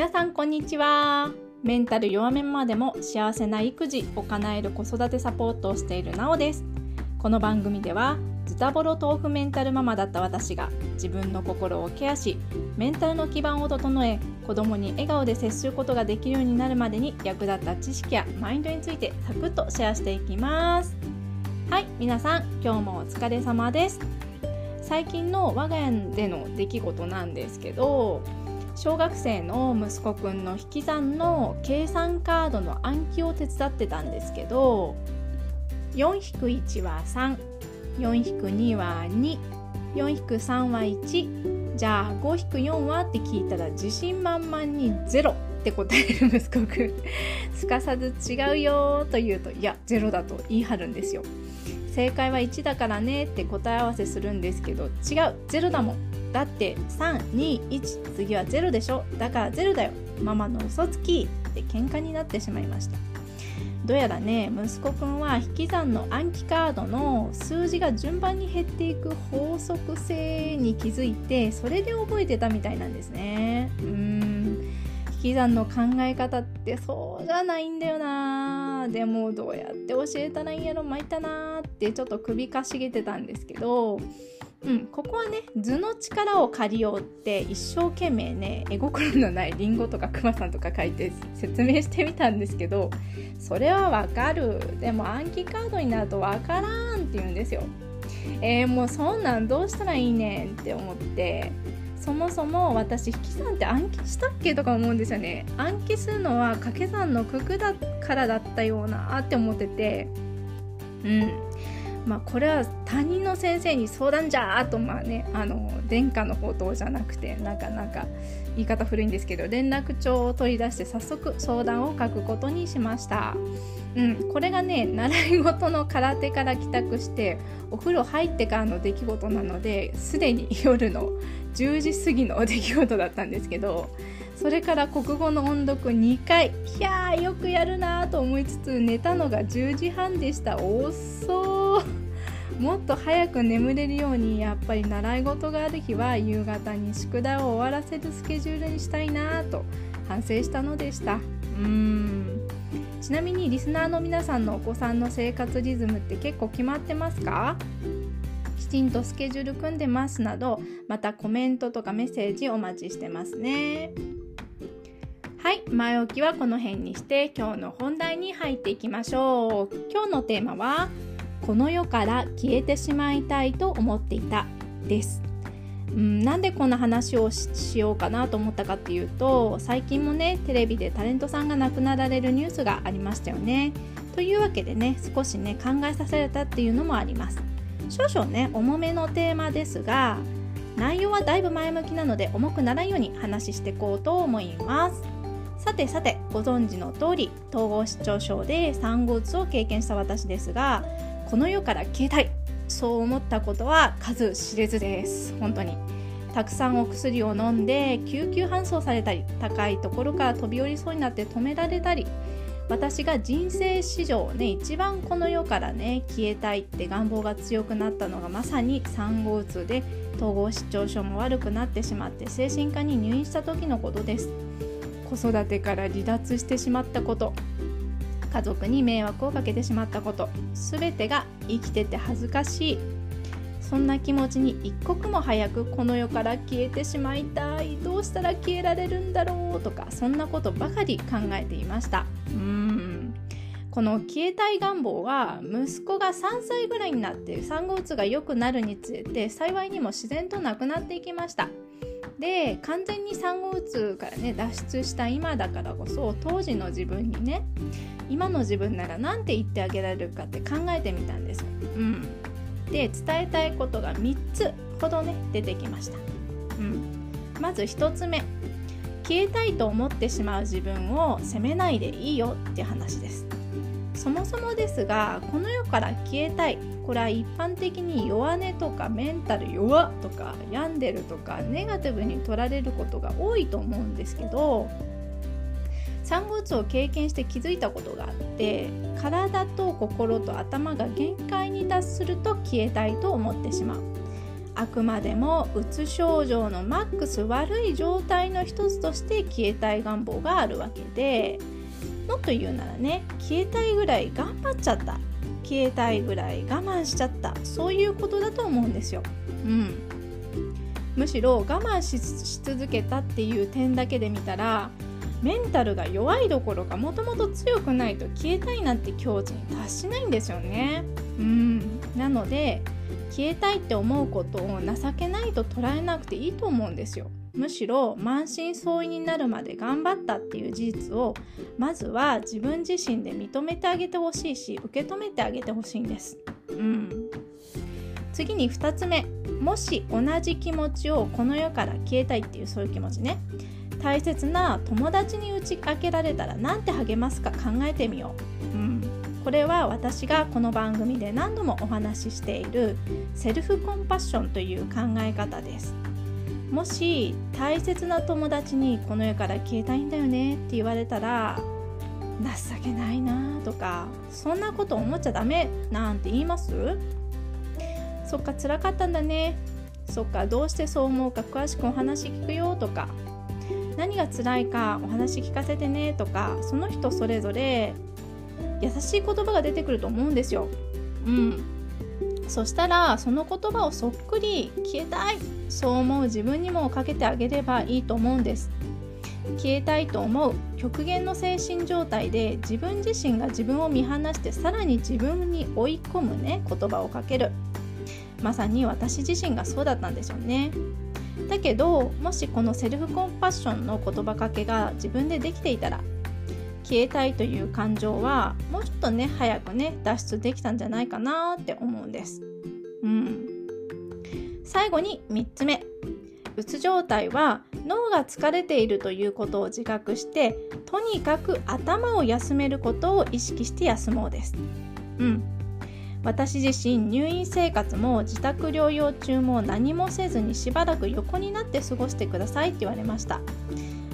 皆さんこんにちは。メンタル弱めまでも幸せな育児を叶える子育てサポートをしているなおです。この番組ではズタボロ豆腐メンタルママだった私が自分の心をケアしメンタルの基盤を整え子供に笑顔で接することができるようになるまでに役立った知識やマインドについてサクッとシェアしていきます。はい皆さん今日もお疲れ様です。最近の我が家での出来事なんですけど小学生の息子くんの引き算の計算カードの暗記を手伝ってたんですけど4-1は34-2は24-3は1じゃあ5-4はって聞いたら自信満々に0って答える息子くん。すかさず違うよと言うといや0だと言い張るんですよ。正解は1だからねって答え合わせするんですけど違う0だもん。だって321次は0でしょ。だから0だよ。ママの嘘つき。って喧嘩になってしまいました。どうやらね息子くんは引き算の暗記カードの数字が順番に減っていく法則性に気づいてそれで覚えてたみたいなんですね。うん。引き算の考え方ってそうじゃないんだよな。でもどうやって教えたらいいんやろ。参ったなーってちょっと首かしげてたんですけどうん、ここはね図の力を借りようって一生懸命ね絵心のないりんごとかくまさんとか書いて説明してみたんですけどそれはわかる。でも暗記カードになるとわからんって言うんですよ。えー、もうそんなんどうしたらいいねんって思ってそもそも私引き算って暗記したっけとか思うんですよね。暗記するのは掛け算の九九だからだったようなって思ってて。うん。まあ、これは担任の先生に相談じゃーとまあねあの殿下の宝刀じゃなくてなかなか言い方古いんですけど連絡帳を取り出して早速相談を書くことにしました。うん、これがね習い事の空手から帰宅してお風呂入ってからの出来事なのですでに夜の10時過ぎの出来事だったんですけどそれから国語の音読2回いやーよくやるなと思いつつ寝たのが10時半でした遅もっと早く眠れるようにやっぱり習い事がある日は夕方に宿題を終わらせるスケジュールにしたいなと反省したのでした。うん。ちなみにリスナーの皆さんのお子さんの生活リズムって結構決まってますか？きちんとスケジュール組んでますなどまたコメントとかメッセージお待ちしてますね。はい前置きはこの辺にして今日の本題に入っていきましょう。今日のテーマはこの世から消えてしまいたいと思っていたですうん、なんでこんな話をしようかなと思ったかっていうと最近もねテレビでタレントさんが亡くなられるニュースがありましたよね。というわけでね少しね考えさせられたっていうのもあります。少々ね重めのテーマですが内容はだいぶ前向きなので重くならんように話していこうと思います。さてさてご存知の通り統合失調症で産後うつを経験した私ですがこの世から消えたい。そう思ったことは数知れずです。本当に。たくさんお薬を飲んで救急搬送されたり高いところから飛び降りそうになって止められたり私が人生史上ね一番この世からね消えたいって願望が強くなったのがまさに産後うつで統合失調症も悪くなってしまって精神科に入院した時のことです。子育てから離脱してしまったこと。家族に迷惑をかけてしまったこと。全てが生きてて恥ずかしい。そんな気持ちに一刻も早くこの世から消えてしまいたい。どうしたら消えられるんだろうとかそんなことばかり考えていました。うん。この消えたい願望は息子が3歳ぐらいになって産後うつが良くなるにつれて幸いにも自然となくなっていきましたで完全に産後うつからね脱出した今だからこそ当時の自分にね今の自分なら何て言ってあげられるかって考えてみたんです。うん、で伝えたいことが3つほどね出てきました。うん、まず1つ目消えたいと思ってしまう自分を責めないでいいよって話です。そもそもですがこの世から消えたいこれは一般的に弱音とかメンタル弱とか病んでるとかネガティブに取られることが多いと思うんですけど産後うつを経験して気づいたことがあって体と心と頭が限界に達すると消えたいと思ってしまう。あくまでもうつ症状のマックス悪い状態の一つとして消えたい願望があるわけでもっと言うならね消えたいぐらい頑張っちゃった。消えたいぐらい我慢しちゃったそういうことだと思うんですよ。うん、むしろ我慢し続けたっていう点だけで見たらメンタルが弱いどころかもともと強くないと消えたいなんて境地に達しないんですよね。うん、なので消えたいって思うことを情けないと捉えなくていいと思うんですよ。むしろ満身創痍になるまで頑張ったっていう事実をまずは自分自身で認めてあげてほしいし受け止めてあげてほしいんです。うん、次に2つ目もし同じ気持ちをこの世から消えたいっていうそういう気持ちね大切な友達に打ち明けられたら何て励ますか考えてみよう。うんこれは私がこの番組で何度もお話ししているセルフコンパッションという考え方です。もし大切な友達にこの世から消えたいんだよねって言われたら情けないなとかそんなこと思っちゃダメなんて言います？そっか辛かったんだね。そっかどうしてそう思うか詳しくお話聞くよとか何が辛いかお話聞かせてねとかその人それぞれ優しい言葉が出てくると思うんですよ。うん。そしたらその言葉をそっくり消えたいそう思う自分にもかけてあげればいいと思うんです。消えたいと思う極限の精神状態で自分自身が自分を見放してさらに自分に追い込むね言葉をかける。まさに私自身がそうだったんですよね。だけどもしこのセルフコンパッションの言葉かけが自分でできていたら消えたいという感情はもうちょっとね早くね脱出できたんじゃないかなって思うんです。うん、最後に3つ目うつ状態は脳が疲れているということを自覚してとにかく頭を休めることを意識して休もうです。うん、私自身入院生活も自宅療養中も何もせずにしばらく横になって過ごしてくださいって言われました。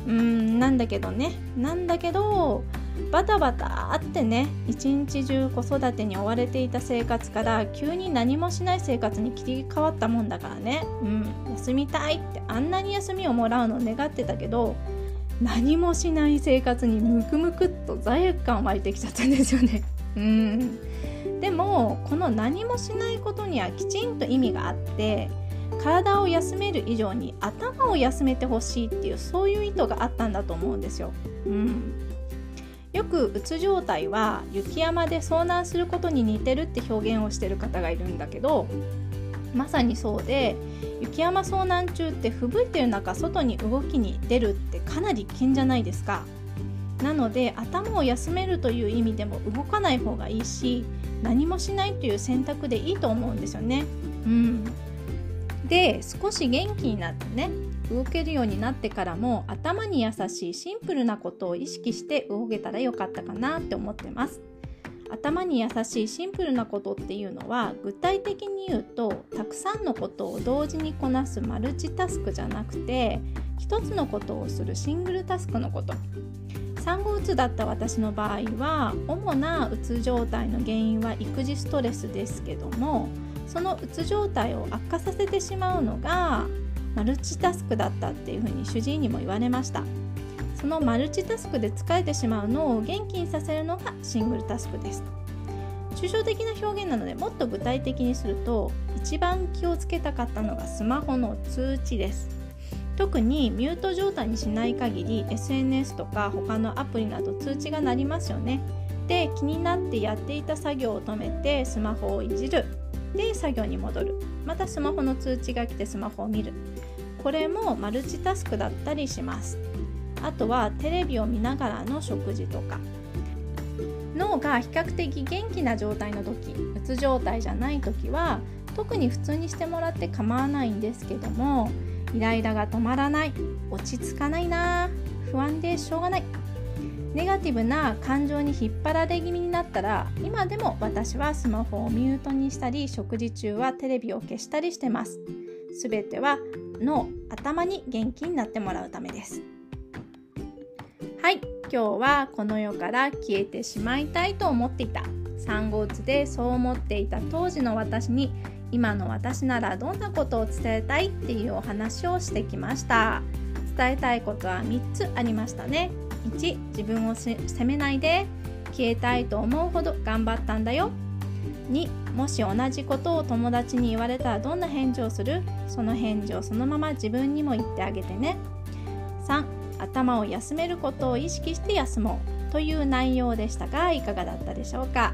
うんなんだけどね。なんだけどバタバタってね一日中子育てに追われていた生活から急に何もしない生活に切り替わったもんだからね、うん、休みたいってあんなに休みをもらうのを願ってたけど何もしない生活にムクムクっと罪悪感湧いてきちゃったんですよね。うん。でもこの何もしないことにはきちんと意味があって体を休める以上に頭を休めてほしいっていうそういう意図があったんだと思うんですよ。うん、よくうつ状態は雪山で遭難することに似てるって表現をしてる方がいるんだけどまさにそうで雪山遭難中って吹雪いてる中外に動きに出るってかなり危険じゃないですか。なので頭を休めるという意味でも動かない方がいいし何もしないという選択でいいと思うんですよね。うん、で少し元気になってね動けるようになってからも頭に優しいシンプルなことを意識して動けたらよかったかなって思ってます。頭に優しいシンプルなことっていうのは具体的に言うとたくさんのことを同時にこなすマルチタスクじゃなくて一つのことをするシングルタスクのこと。産後うつだった私の場合は主なうつ状態の原因は育児ストレスですけどもそのうつ状態を悪化させてしまうのがマルチタスクだったっていうふうに主治医にも言われました。そのマルチタスクで疲れてしまうのを元気にさせるのがシングルタスクです。抽象的な表現なのでもっと具体的にすると一番気をつけたかったのがスマホの通知です。特にミュート状態にしない限り SNS とか他のアプリなど通知が鳴りますよね。で気になってやっていた作業を止めてスマホをいじる。で作業に戻る。またスマホの通知が来てスマホを見る。これもマルチタスクだったりします。あとはテレビを見ながらの食事とか。脳が比較的元気な状態の時うつ状態じゃない時は特に普通にしてもらって構わないんですけどもイライラが止まらない落ち着かないな不安でしょうがない。ネガティブな感情に引っ張られ気味になったら今でも私はスマホをミュートにしたり食事中はテレビを消したりしてます。すべては脳頭に元気になってもらうためです。はい今日はこの世から消えてしまいたいと思っていた。産後うつでそう思っていた当時の私に今の私ならどんなことを伝えたいっていうお話をしてきました。伝えたいことは3つありましたね。1自分を責めないで消えたいと思うほど頑張ったんだよ。2もし同じことを友達に言われたらどんな返事をする？その返事をそのまま自分にも言ってあげてね。3頭を休めることを意識して休もう。という内容でしたがいかがだったでしょうか？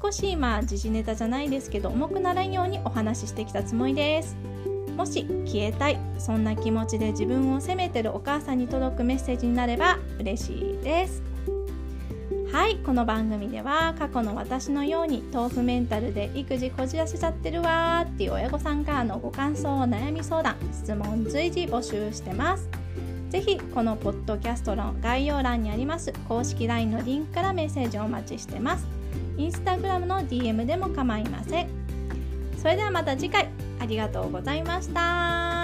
少し今時事ネタじゃないですけど重くならんようにお話ししてきたつもりです。もし消えたいそんな気持ちで自分を責めてるお母さんに届くメッセージになれば嬉しいです。はいこの番組では過去の私のように豆腐メンタルで育児こじらせちゃってるわーっていう親御さんからのご感想悩み相談質問随時募集してます。ぜひこのポッドキャストの概要欄にあります公式 LINE のリンクからメッセージをお待ちしてます。インスタグラムの DM でも構いません。それではまた次回。ありがとうございました。